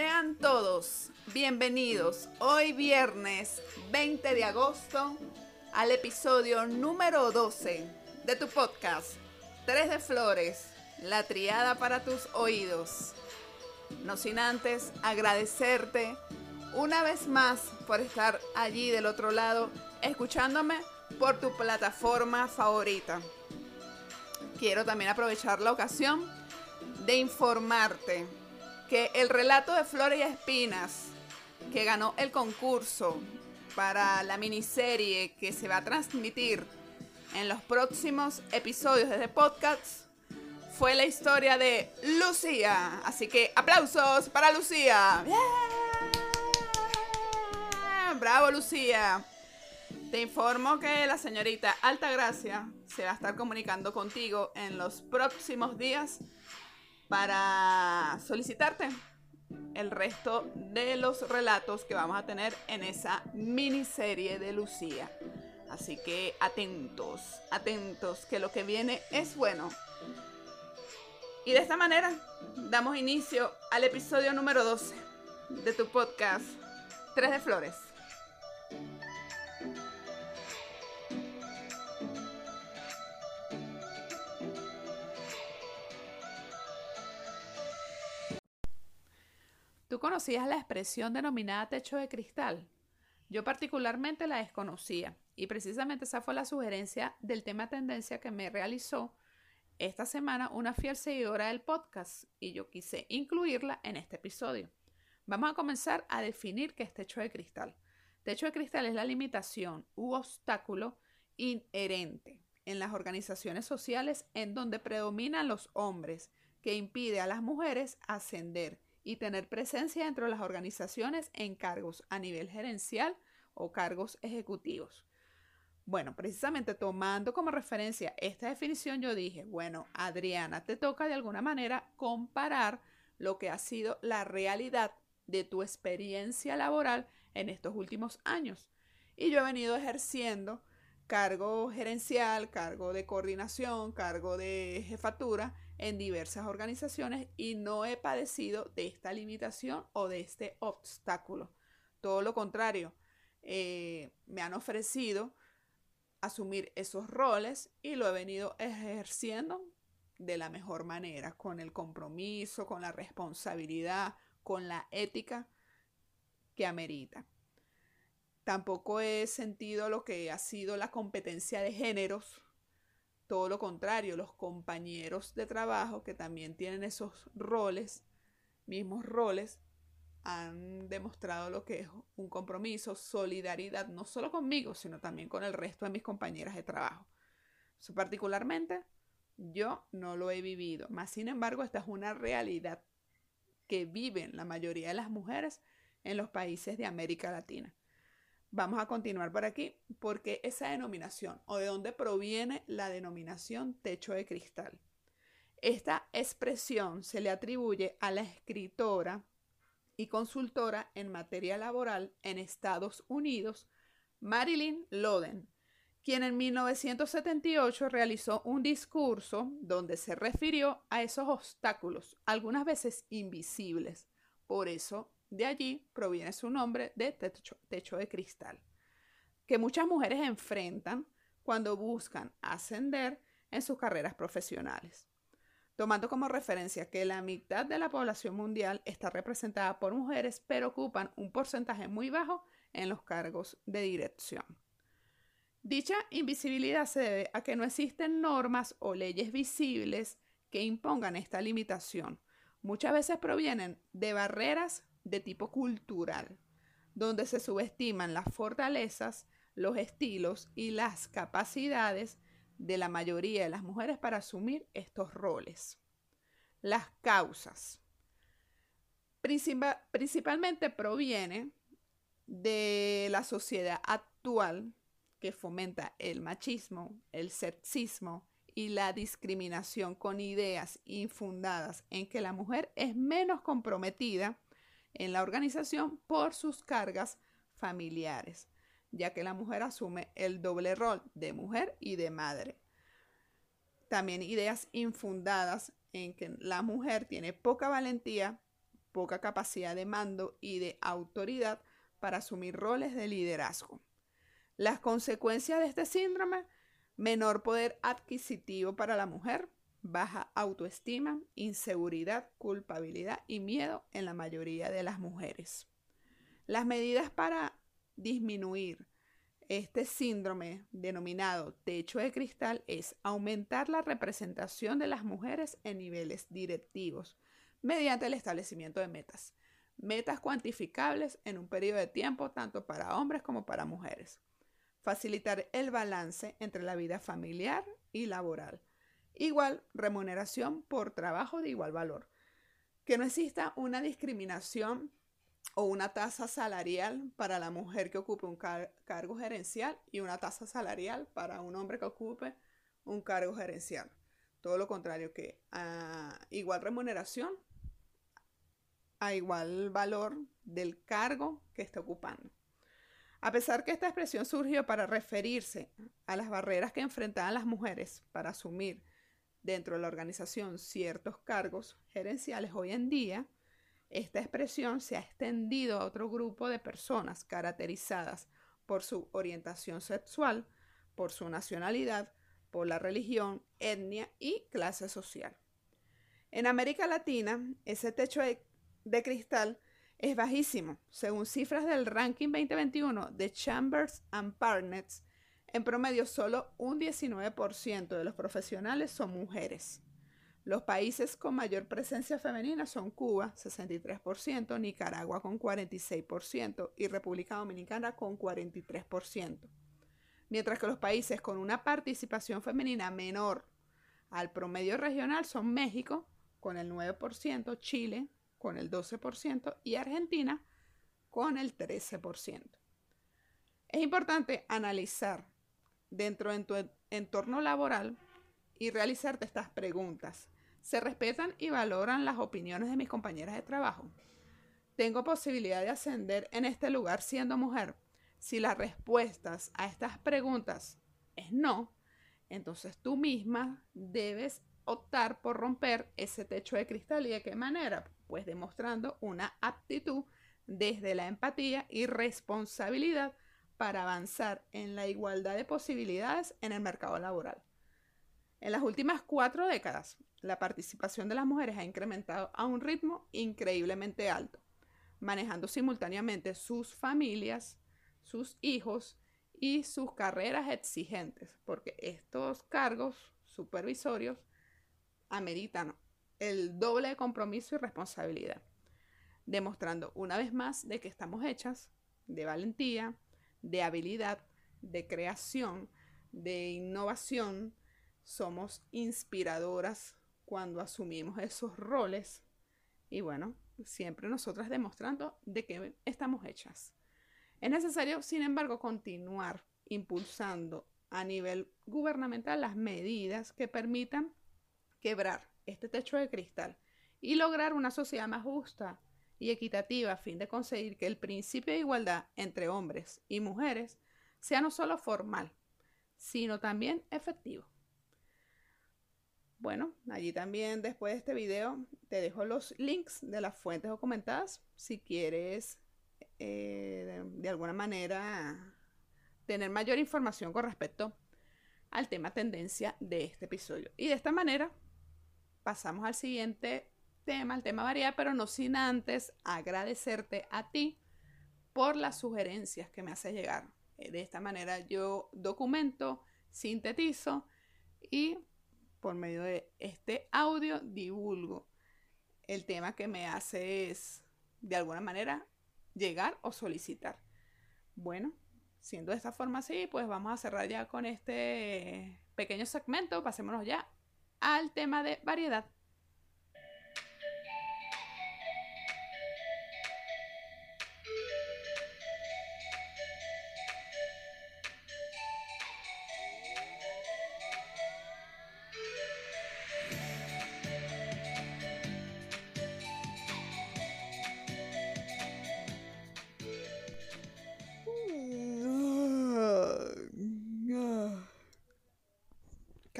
Sean todos bienvenidos hoy viernes 20 de agosto al episodio número 12 de tu podcast Tres de Flores, la triada para tus oídos. No sin antes agradecerte una vez más por estar allí del otro lado escuchándome por tu plataforma favorita. Quiero también aprovechar la ocasión de informarte que el relato de Flores y Espinas, que ganó el concurso para la miniserie que se va a transmitir en los próximos episodios de este podcast, fue la historia de Lucía. Así que aplausos para Lucía. Bravo Lucía. Te informo que la señorita Altagracia se va a estar comunicando contigo en los próximos días para solicitarte el resto de los relatos que vamos a tener en esa miniserie de Lucía. Así que atentos, atentos, que lo que viene es bueno. Y de esta manera damos inicio al episodio número 12 de tu podcast Tres de Flores. ¿Tú conocías la expresión denominada techo de cristal? Yo particularmente la desconocía y precisamente esa fue la sugerencia del tema tendencia que me realizó esta semana una fiel seguidora del podcast y yo quise incluirla en este episodio. Vamos a comenzar a definir qué es techo de cristal. Techo de cristal es la limitación u obstáculo inherente en las organizaciones sociales en donde predominan los hombres que impide a las mujeres ascender y tener presencia dentro de las organizaciones en cargos a nivel gerencial o cargos ejecutivos. Bueno, precisamente tomando como referencia esta definición, yo dije, bueno, Adriana, te toca de alguna manera comparar lo que ha sido la realidad de tu experiencia laboral en estos últimos años. Y yo he venido ejerciendo cargo gerencial, cargo de coordinación, cargo de jefatura en diversas organizaciones y no he padecido de esta limitación o de este obstáculo. Todo lo contrario, eh, me han ofrecido asumir esos roles y lo he venido ejerciendo de la mejor manera, con el compromiso, con la responsabilidad, con la ética que amerita. Tampoco he sentido lo que ha sido la competencia de géneros todo lo contrario, los compañeros de trabajo que también tienen esos roles, mismos roles, han demostrado lo que es un compromiso, solidaridad, no solo conmigo, sino también con el resto de mis compañeras de trabajo. particularmente, yo no lo he vivido, más sin embargo, esta es una realidad que viven la mayoría de las mujeres en los países de América Latina. Vamos a continuar por aquí porque esa denominación o de dónde proviene la denominación techo de cristal. Esta expresión se le atribuye a la escritora y consultora en materia laboral en Estados Unidos, Marilyn Loden, quien en 1978 realizó un discurso donde se refirió a esos obstáculos, algunas veces invisibles. Por eso de allí proviene su nombre de techo, de cristal, que muchas mujeres enfrentan cuando buscan ascender en sus carreras profesionales. Tomando como referencia que la mitad de la población mundial está representada por mujeres, pero ocupan un porcentaje muy bajo en los cargos de dirección. Dicha invisibilidad se debe a que no existen normas o leyes visibles que impongan esta limitación. Muchas veces provienen de barreras de tipo cultural, donde se subestiman las fortalezas, los estilos y las capacidades de la mayoría de las mujeres para asumir estos roles. Las causas. principalmente proviene de la sociedad actual que fomenta el machismo, el sexismo y la discriminación con ideas infundadas en que la mujer es menos comprometida en la organización por sus cargas familiares, ya que la mujer asume el doble rol de mujer y de madre. También ideas infundadas en que la mujer tiene poca valentía poca capacidad de mando y de autoridad para asumir roles de liderazgo. Las consecuencias de este síndrome, menor poder adquisitivo para la mujer, baja autoestima, inseguridad, culpabilidad y miedo en la mayoría de las mujeres. Las medidas para disminuir este síndrome denominado techo de cristal es aumentar la representación de las mujeres en niveles directivos mediante el establecimiento de metas. Metas cuantificables en un periodo de tiempo tanto para hombres como para mujeres. Facilitar el balance entre la vida familiar y laboral Igual remuneración por trabajo de igual valor. Que no exista una discriminación o una tasa salarial para la mujer que ocupe un cargo gerencial y una tasa salarial para un hombre que ocupe un cargo gerencial. Todo lo contrario, que a igual remuneración, a igual valor del cargo que está ocupando. A pesar que esta expresión surgió para referirse a las barreras que enfrentaban las mujeres para asumir dentro de la organización ciertos cargos gerenciales hoy en día, esta expresión se ha extendido a otro grupo de personas caracterizadas por su orientación sexual, por su nacionalidad, por la religión, etnia y clase social. En América Latina, ese techo de, cristal es bajísimo. Según cifras del ranking 2021 de Chambers and Partners, en promedio, solo un 19% de los profesionales son mujeres. Los países con mayor presencia femenina son Cuba, 63%, Nicaragua con 46% y República Dominicana con 43%. Mientras que los países con una participación femenina menor al promedio regional son México con el 9%, Chile con el 12% y Argentina con el 13%. Es importante analizar dentro de tu entorno laboral y realizarte estas preguntas. ¿Se respetan y valoran las opiniones de mis compañeras de trabajo? ¿Tengo posibilidad de ascender en este lugar siendo mujer? Si las respuestas a estas preguntas es no, entonces tú misma debes optar por romper ese techo de cristal y de qué manera? Pues demostrando una aptitud desde la empatía y responsabilidad para avanzar en la igualdad de posibilidades en el mercado laboral. En las últimas cuatro décadas, la participación de las mujeres ha incrementado a un ritmo increíblemente alto, manejando simultáneamente sus familias, sus hijos y sus carreras exigentes, porque estos cargos supervisorios ameritan el doble de compromiso y responsabilidad, demostrando una vez más de que estamos hechas de valentía, de habilidad, de creación, de innovación, somos inspiradoras cuando asumimos esos roles y bueno, siempre nosotras demostrando de que estamos hechas. Es necesario, sin embargo, continuar impulsando a nivel gubernamental las medidas que permitan quebrar este techo de cristal y lograr una sociedad más justa, y equitativa a fin de conseguir que el principio de igualdad entre hombres y mujeres sea no solo formal, sino también efectivo. Bueno, allí también después de este video te dejo los links de las fuentes documentadas si quieres eh, de, de alguna manera tener mayor información con respecto al tema tendencia de este episodio. Y de esta manera pasamos al siguiente tema, el tema varía, pero no sin antes agradecerte a ti por las sugerencias que me haces llegar. Eh, de esta manera yo documento, sintetizo y por medio de este audio divulgo el tema que me haces de alguna manera llegar o solicitar. Bueno, siendo de esta forma así, pues vamos a cerrar ya con este pequeño segmento. Pasémonos ya al tema de variedad.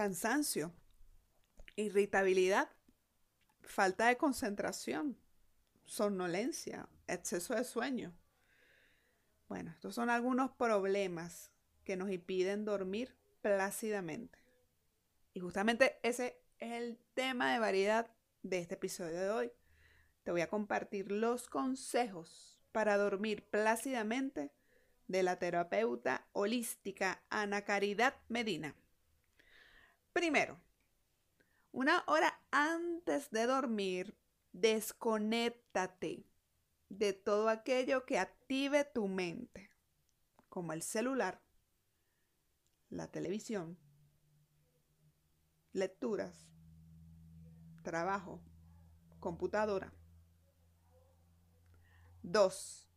Cansancio, irritabilidad, falta de concentración, somnolencia, exceso de sueño. Bueno, estos son algunos problemas que nos impiden dormir plácidamente. Y justamente ese es el tema de variedad de este episodio de hoy. Te voy a compartir los consejos para dormir plácidamente de la terapeuta holística Ana Caridad Medina. Primero, una hora antes de dormir, desconéctate de todo aquello que active tu mente, como el celular, la televisión, lecturas, trabajo, computadora. 2.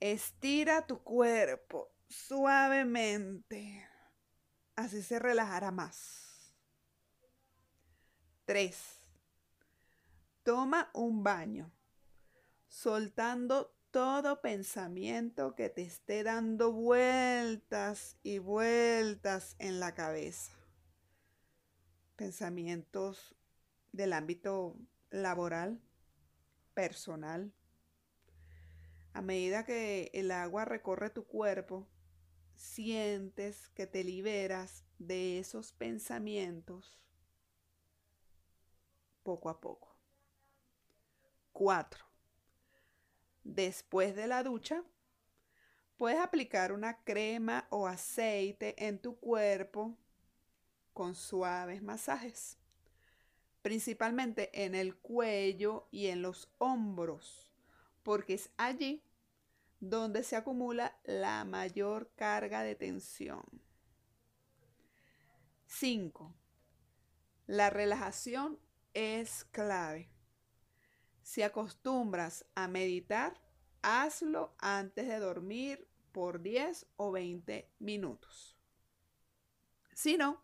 Estira tu cuerpo suavemente. Así se relajará más. 3. Toma un baño, soltando todo pensamiento que te esté dando vueltas y vueltas en la cabeza. Pensamientos del ámbito laboral, personal, a medida que el agua recorre tu cuerpo, sientes que te liberas de esos pensamientos poco a poco. 4. Después de la ducha, puedes aplicar una crema o aceite en tu cuerpo con suaves masajes, principalmente en el cuello y en los hombros, porque es allí donde se acumula la mayor carga de tensión. 5. La relajación es clave. Si acostumbras a meditar, hazlo antes de dormir por 10 o 20 minutos. Si no,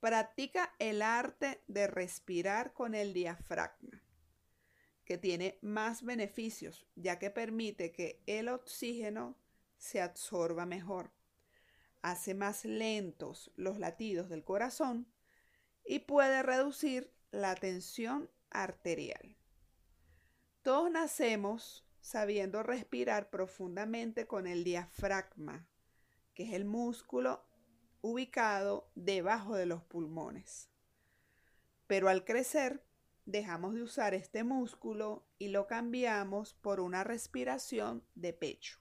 practica el arte de respirar con el diafragma tiene más beneficios, ya que permite que el oxígeno se absorba mejor, hace más lentos los latidos del corazón y puede reducir la tensión arterial. Todos nacemos sabiendo respirar profundamente con el diafragma, que es el músculo ubicado debajo de los pulmones. Pero al crecer, dejamos de usar este músculo y lo cambiamos por una respiración de pecho.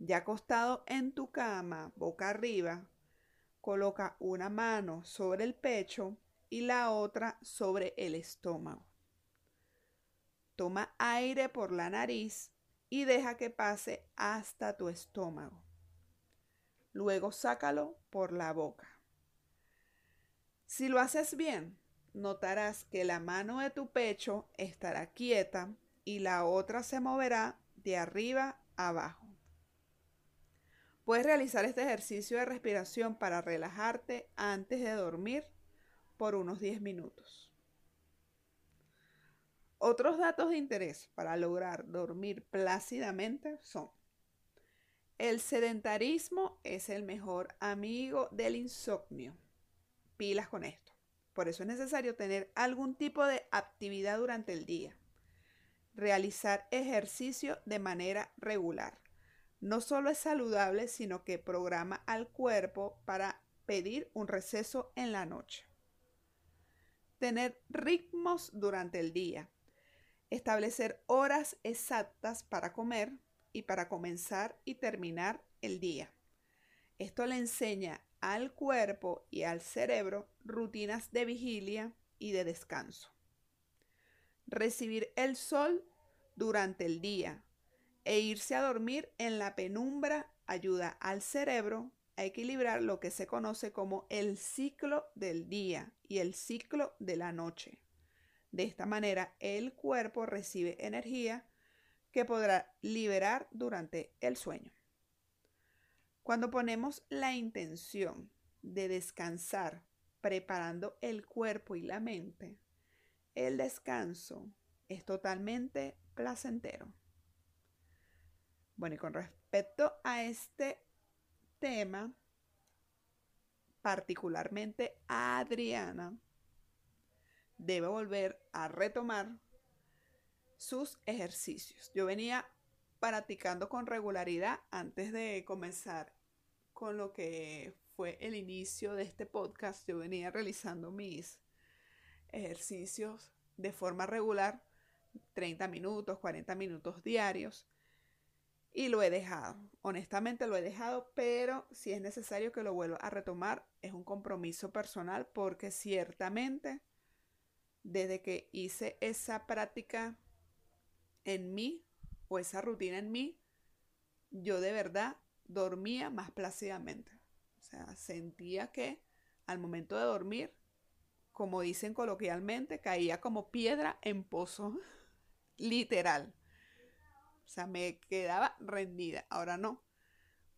Ya acostado en tu cama, boca arriba, coloca una mano sobre el pecho y la otra sobre el estómago. Toma aire por la nariz y deja que pase hasta tu estómago. Luego sácalo por la boca. Si lo haces bien, notarás que la mano de tu pecho estará quieta y la otra se moverá de arriba abajo. Puedes realizar este ejercicio de respiración para relajarte antes de dormir por unos 10 minutos. Otros datos de interés para lograr dormir plácidamente son el sedentarismo es el mejor amigo del insomnio. Pilas con esto. Por eso es necesario tener algún tipo de actividad durante el día. Realizar ejercicio de manera regular. No solo es saludable, sino que programa al cuerpo para pedir un receso en la noche. Tener ritmos durante el día. Establecer horas exactas para comer y para comenzar y terminar el día. Esto le enseña al cuerpo y al cerebro rutinas de vigilia y de descanso. Recibir el sol durante el día e irse a dormir en la penumbra ayuda al cerebro a equilibrar lo que se conoce como el ciclo del día y el ciclo de la noche. De esta manera el cuerpo recibe energía que podrá liberar durante el sueño. Cuando ponemos la intención de descansar preparando el cuerpo y la mente, el descanso es totalmente placentero. Bueno, y con respecto a este tema, particularmente Adriana, debe volver a retomar sus ejercicios. Yo venía practicando con regularidad antes de comenzar con lo que fue el inicio de este podcast. Yo venía realizando mis ejercicios de forma regular, 30 minutos, 40 minutos diarios. Y lo he dejado. Honestamente lo he dejado, pero si es necesario que lo vuelva a retomar, es un compromiso personal porque ciertamente desde que hice esa práctica en mí o esa rutina en mí, yo de verdad dormía más plácidamente. O sea, sentía que al momento de dormir, como dicen coloquialmente, caía como piedra en pozo, literal. O sea, me quedaba rendida. Ahora no.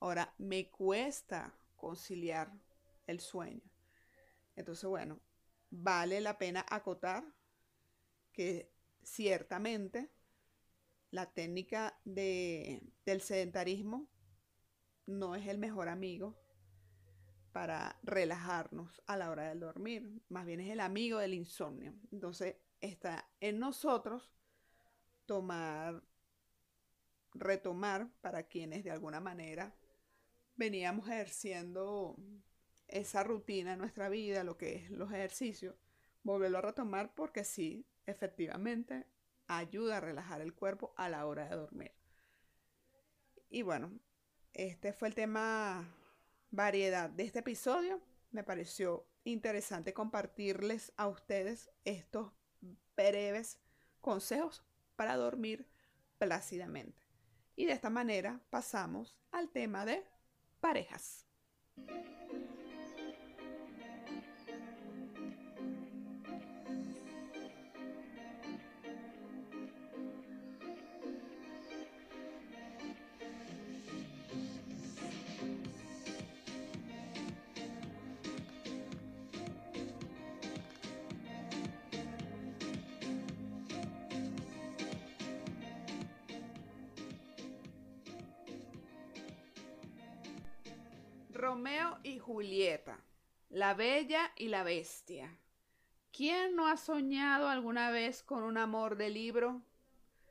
Ahora me cuesta conciliar el sueño. Entonces, bueno, vale la pena acotar que ciertamente la técnica de, del sedentarismo no es el mejor amigo para relajarnos a la hora del dormir, más bien es el amigo del insomnio. Entonces está en nosotros tomar, retomar para quienes de alguna manera veníamos ejerciendo esa rutina en nuestra vida, lo que es los ejercicios, volverlo a retomar porque sí, efectivamente, ayuda a relajar el cuerpo a la hora de dormir. Y bueno, este fue el tema variedad de este episodio. Me pareció interesante compartirles a ustedes estos breves consejos para dormir plácidamente. Y de esta manera pasamos al tema de parejas. Romeo y Julieta, la bella y la bestia. ¿Quién no ha soñado alguna vez con un amor de libro?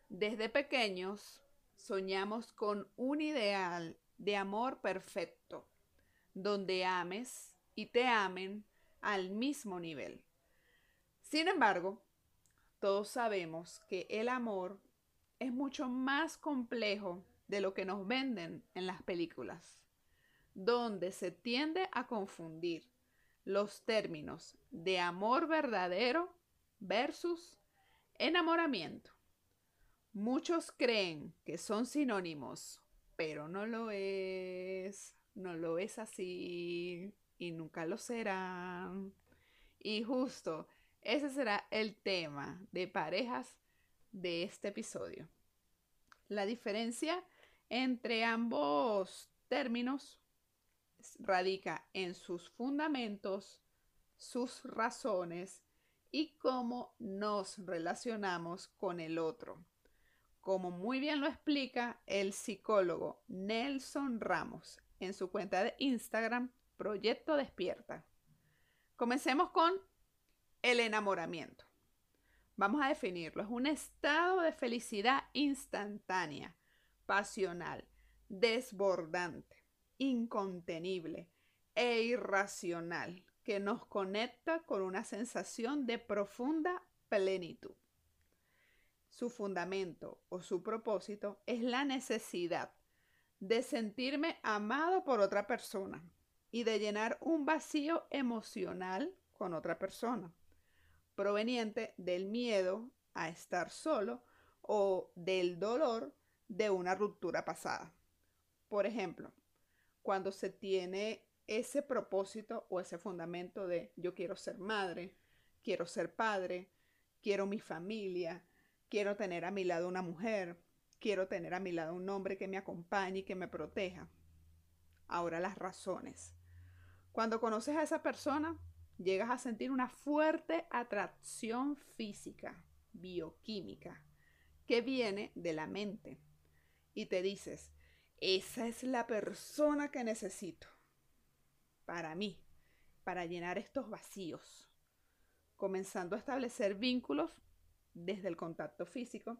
Desde pequeños soñamos con un ideal de amor perfecto, donde ames y te amen al mismo nivel. Sin embargo, todos sabemos que el amor es mucho más complejo de lo que nos venden en las películas donde se tiende a confundir los términos de amor verdadero versus enamoramiento. Muchos creen que son sinónimos, pero no lo es, no lo es así y nunca lo serán. Y justo ese será el tema de parejas de este episodio. La diferencia entre ambos términos radica en sus fundamentos, sus razones y cómo nos relacionamos con el otro. Como muy bien lo explica el psicólogo Nelson Ramos en su cuenta de Instagram, Proyecto Despierta. Comencemos con el enamoramiento. Vamos a definirlo. Es un estado de felicidad instantánea, pasional, desbordante incontenible e irracional que nos conecta con una sensación de profunda plenitud. Su fundamento o su propósito es la necesidad de sentirme amado por otra persona y de llenar un vacío emocional con otra persona, proveniente del miedo a estar solo o del dolor de una ruptura pasada. Por ejemplo, cuando se tiene ese propósito o ese fundamento de yo quiero ser madre, quiero ser padre, quiero mi familia, quiero tener a mi lado una mujer, quiero tener a mi lado un hombre que me acompañe y que me proteja. Ahora las razones. Cuando conoces a esa persona, llegas a sentir una fuerte atracción física, bioquímica, que viene de la mente. Y te dices, esa es la persona que necesito para mí, para llenar estos vacíos, comenzando a establecer vínculos desde el contacto físico,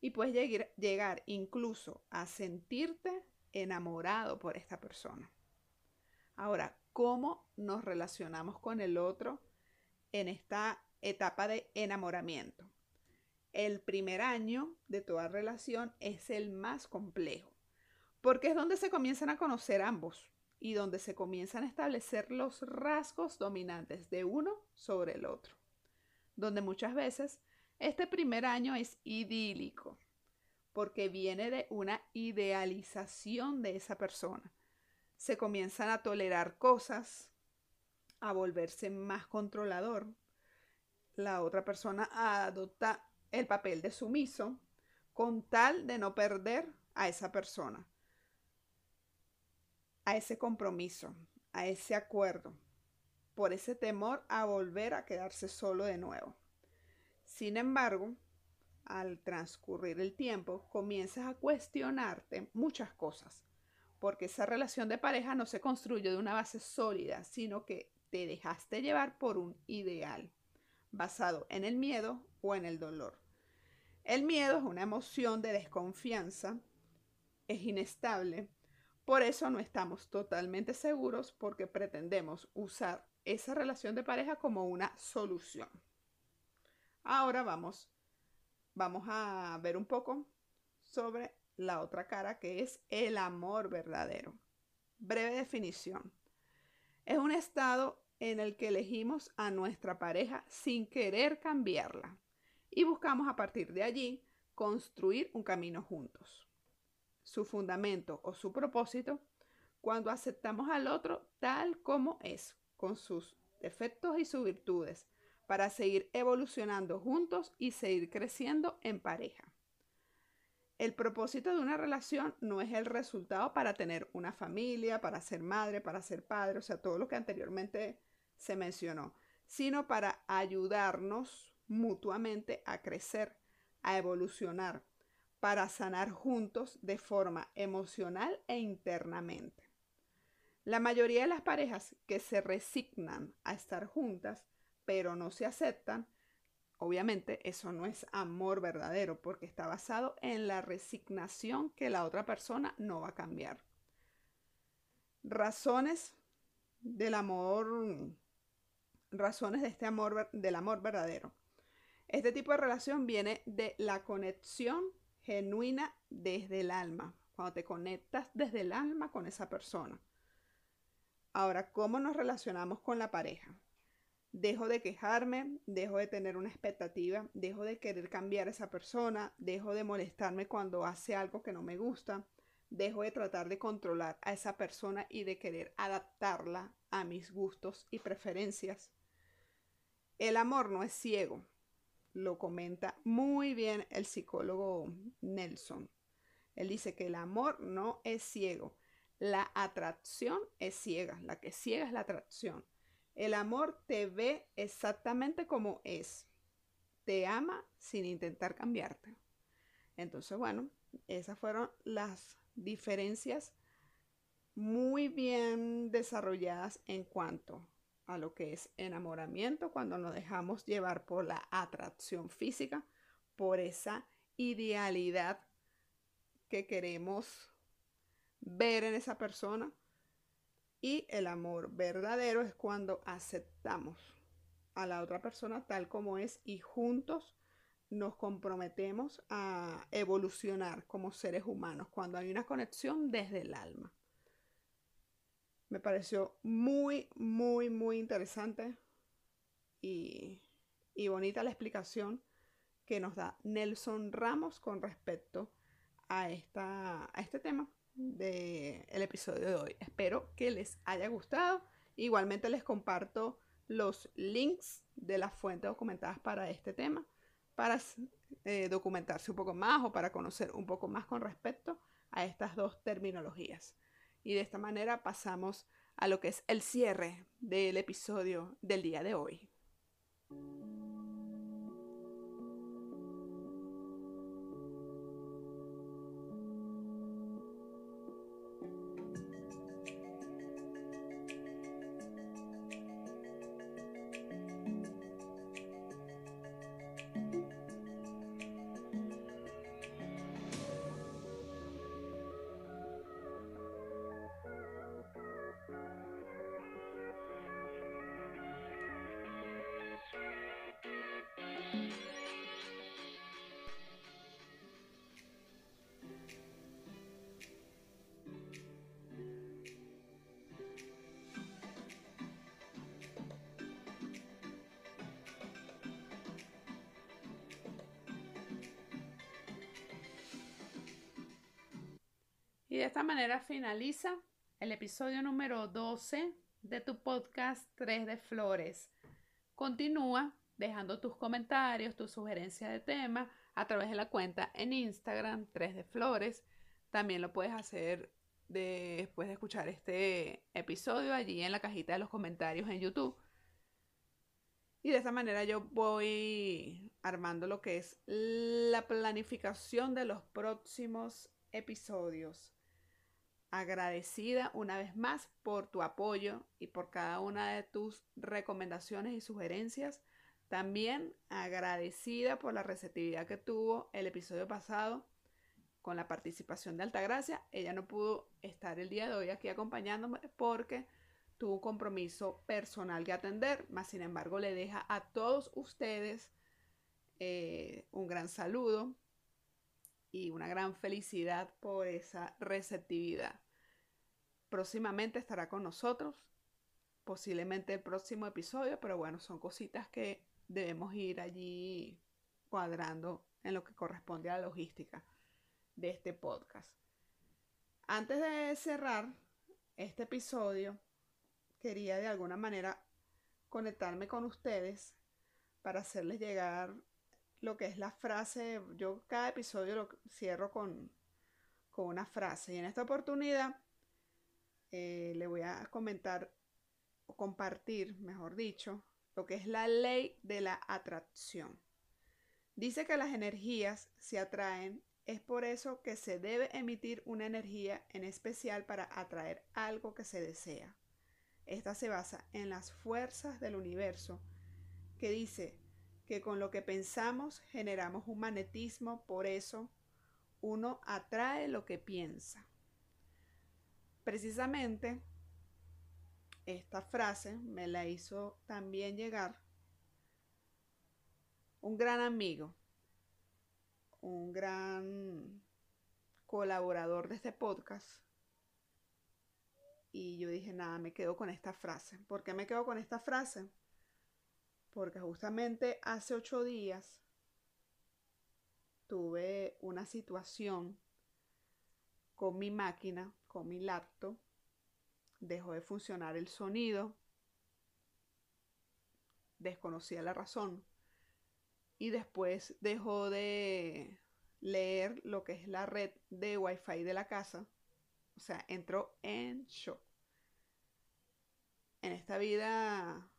y puedes llegar incluso a sentirte enamorado por esta persona. Ahora, ¿cómo nos relacionamos con el otro en esta etapa de enamoramiento? El primer año de toda relación es el más complejo, porque es donde se comienzan a conocer ambos y donde se comienzan a establecer los rasgos dominantes de uno sobre el otro, donde muchas veces este primer año es idílico, porque viene de una idealización de esa persona. Se comienzan a tolerar cosas, a volverse más controlador. La otra persona adopta el papel de sumiso con tal de no perder a esa persona, a ese compromiso, a ese acuerdo, por ese temor a volver a quedarse solo de nuevo. Sin embargo, al transcurrir el tiempo, comienzas a cuestionarte muchas cosas, porque esa relación de pareja no se construye de una base sólida, sino que te dejaste llevar por un ideal, basado en el miedo o en el dolor. El miedo es una emoción de desconfianza, es inestable, por eso no estamos totalmente seguros porque pretendemos usar esa relación de pareja como una solución. Ahora vamos, vamos a ver un poco sobre la otra cara que es el amor verdadero. Breve definición. Es un estado en el que elegimos a nuestra pareja sin querer cambiarla y buscamos a partir de allí construir un camino juntos. Su fundamento o su propósito cuando aceptamos al otro tal como es, con sus defectos y sus virtudes, para seguir evolucionando juntos y seguir creciendo en pareja. El propósito de una relación no es el resultado para tener una familia, para ser madre, para ser padre, o sea, todo lo que anteriormente se mencionó, sino para ayudarnos mutuamente a crecer, a evolucionar, para sanar juntos de forma emocional e internamente. La mayoría de las parejas que se resignan a estar juntas, pero no se aceptan, obviamente eso no es amor verdadero porque está basado en la resignación que la otra persona no va a cambiar. Razones del amor, razones de este amor, del amor verdadero. Este tipo de relación viene de la conexión genuina desde el alma, cuando te conectas desde el alma con esa persona. Ahora, ¿cómo nos relacionamos con la pareja? Dejo de quejarme, dejo de tener una expectativa, dejo de querer cambiar a esa persona, dejo de molestarme cuando hace algo que no me gusta, dejo de tratar de controlar a esa persona y de querer adaptarla a mis gustos y preferencias. El amor no es ciego, lo comenta muy bien el psicólogo Nelson. Él dice que el amor no es ciego, la atracción es ciega, la que ciega es la atracción. El amor te ve exactamente como es, te ama sin intentar cambiarte. Entonces, bueno, esas fueron las diferencias muy bien desarrolladas en cuanto a lo que es enamoramiento, cuando nos dejamos llevar por la atracción física, por esa idealidad que queremos ver en esa persona. Y el amor verdadero es cuando aceptamos a la otra persona tal como es y juntos nos comprometemos a evolucionar como seres humanos, cuando hay una conexión desde el alma. Me pareció muy, muy, muy interesante y, bonita la explicación que nos da Nelson Ramos con respecto a, esta, a este tema del episodio de hoy. Espero que les haya gustado. Igualmente les comparto los links de las fuentes documentadas para este tema, para eh, documentarse un poco más o para conocer un poco más con respecto a estas dos terminologías. Y de esta manera pasamos a lo que es el cierre del episodio del día de hoy. Y de esta manera finaliza el episodio número 12 de tu podcast 3 de Flores. Continúa dejando tus comentarios, tus sugerencias de tema a través de la cuenta en Instagram 3 de Flores. También lo puedes hacer después de escuchar este episodio allí en la cajita de los comentarios en YouTube. Y de esta manera yo voy armando lo que es la planificación de los próximos episodios. Agradecida una vez más por tu apoyo y por cada una de tus recomendaciones y sugerencias. También agradecida por la receptividad que tuvo el episodio pasado con la participación de Altagracia. Ella no pudo estar el día de hoy aquí acompañándome porque tuvo un compromiso personal que atender, más sin embargo le deja a todos ustedes eh, un gran saludo y una gran felicidad por esa receptividad. Próximamente estará con nosotros, posiblemente el próximo episodio, pero bueno, son cositas que debemos ir allí cuadrando en lo que corresponde a la logística de este podcast. Antes de cerrar este episodio, quería de alguna manera conectarme con ustedes para hacerles llegar lo que es la frase. Yo cada episodio lo cierro con, con una frase y en esta oportunidad eh, le voy a comentar o compartir, mejor dicho, lo que es la ley de la atracción. Dice que las energías se atraen, es por eso que se debe emitir una energía en especial para atraer algo que se desea. Esta se basa en las fuerzas del universo, que dice que con lo que pensamos generamos un magnetismo, por eso uno atrae lo que piensa. Precisamente, esta frase me la hizo también llegar un gran amigo, un gran colaborador de este podcast, y yo dije, nada, me quedo con esta frase. ¿Por qué me quedo con esta frase? Porque justamente hace ocho días tuve una situación con mi máquina, con mi laptop. Dejó de funcionar el sonido. Desconocía la razón. Y después dejó de leer lo que es la red de Wi-Fi de la casa o sea, entró en shock. En esta vida,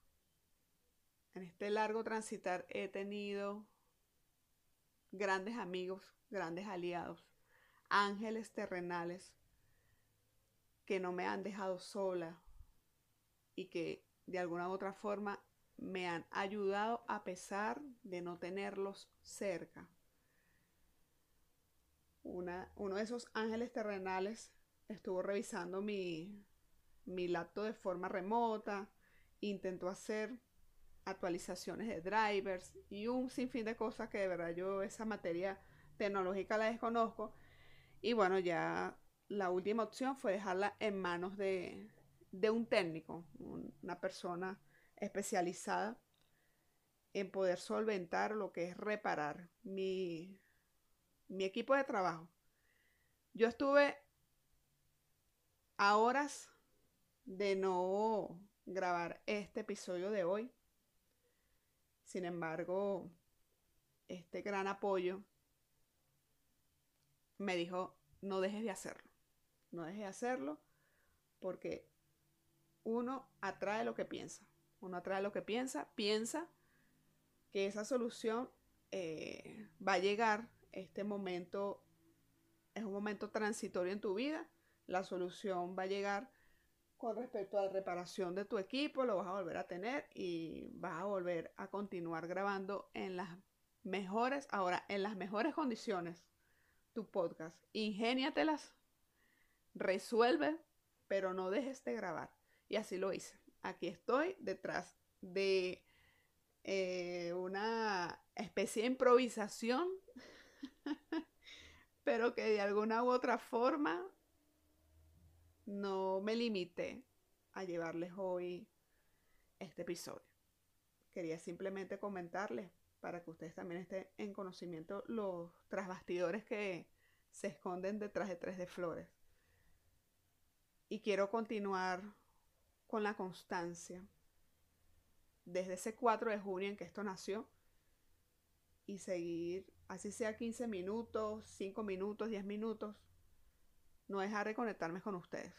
en este largo transitar, he tenido grandes amigos, grandes aliados, ángeles terrenales que no me han dejado sola y que de alguna u otra forma me han ayudado a pesar de no tenerlos cerca. uno de esos ángeles terrenales estuvo revisando mi, mi laptop de forma remota, intentó hacer actualizaciones de drivers y un sinfín de cosas que de verdad yo esa materia tecnológica la desconozco. Y bueno, ya la última opción fue dejarla en manos de, de un técnico, una persona especializada en poder solventar lo que es reparar mi, mi equipo de trabajo. Yo estuve a horas de no grabar este episodio de hoy. Sin embargo, este gran apoyo me dijo, no dejes de hacerlo. No dejes de hacerlo porque uno atrae lo que piensa. Uno atrae lo que piensa, piensa que esa solución eh, va a llegar. Este momento es un momento transitorio en tu vida la solución va a llegar con respecto a la reparación de tu equipo, lo vas a volver a tener y vas a volver a continuar grabando en las mejores, ahora en las mejores condiciones tu podcast. Ingéniatelas, resuelve, pero no dejes de grabar. Y así lo hice. Aquí estoy detrás de eh, una especie de improvisación, pero que de alguna u otra forma no me limité a llevarles hoy este episodio. Quería simplemente comentarles para que ustedes también estén en conocimiento los trasbastidores que se esconden detrás de tres de flores. y quiero continuar con la constancia desde ese 4 de junio en que esto nació y seguir, así sea 15 minutos, 5 minutos, 10 minutos, no dejar de conectarme con ustedes,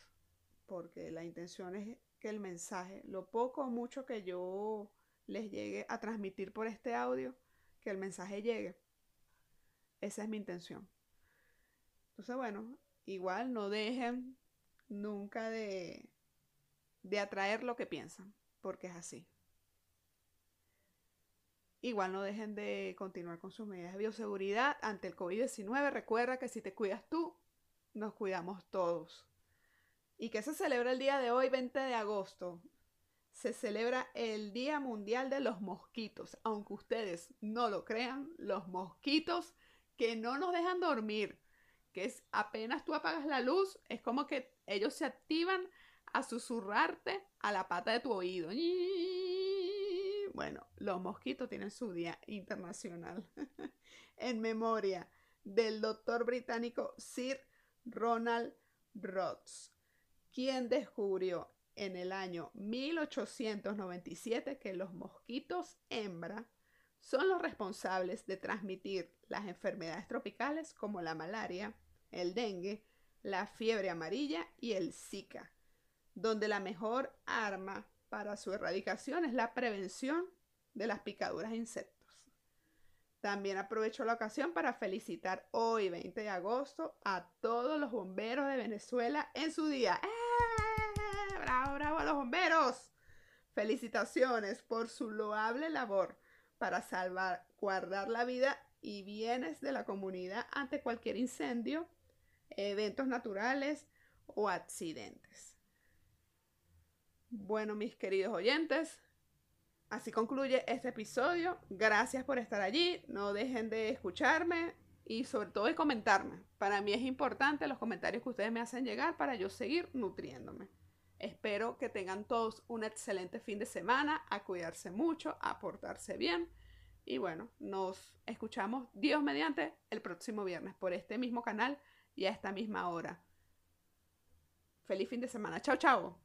porque la intención es que el mensaje, lo poco o mucho que yo les llegue a transmitir por este audio, que el mensaje llegue. Esa es mi intención. Entonces, bueno, igual no dejen nunca de, de atraer lo que piensan, porque es así. Igual no dejen de continuar con sus medidas de bioseguridad ante el COVID-19. Recuerda que si te cuidas tú, nos cuidamos todos. ¿Y qué se celebra el día de hoy, 20 de agosto? Se celebra el Día Mundial de los Mosquitos. Aunque ustedes no lo crean, los mosquitos que no nos dejan dormir, que es apenas tú apagas la luz, es como que ellos se activan a susurrarte a la pata de tu oído. Bueno, los mosquitos tienen su día internacional en memoria del doctor británico Sir Ronald Rhodes, quien descubrió en el año 1897 que los mosquitos hembra son los responsables de transmitir las enfermedades tropicales como la malaria, el dengue, la fiebre amarilla y el Zika, donde la mejor arma para su erradicación es la prevención de las picaduras de insectos. También aprovecho la ocasión para felicitar hoy, 20 de agosto, a todos los bomberos de Venezuela en su día. ¡Eh! ¡Bravo, bravo a los bomberos! Felicitaciones por su loable labor para salvar, guardar la vida y bienes de la comunidad ante cualquier incendio, eventos naturales o accidentes. Bueno, mis queridos oyentes, así concluye este episodio. Gracias por estar allí. No dejen de escucharme y sobre todo de comentarme. Para mí es importante los comentarios que ustedes me hacen llegar para yo seguir nutriéndome. Espero que tengan todos un excelente fin de semana, a cuidarse mucho, a portarse bien. Y bueno, nos escuchamos Dios mediante el próximo viernes por este mismo canal y a esta misma hora. Feliz fin de semana. Chao, chao.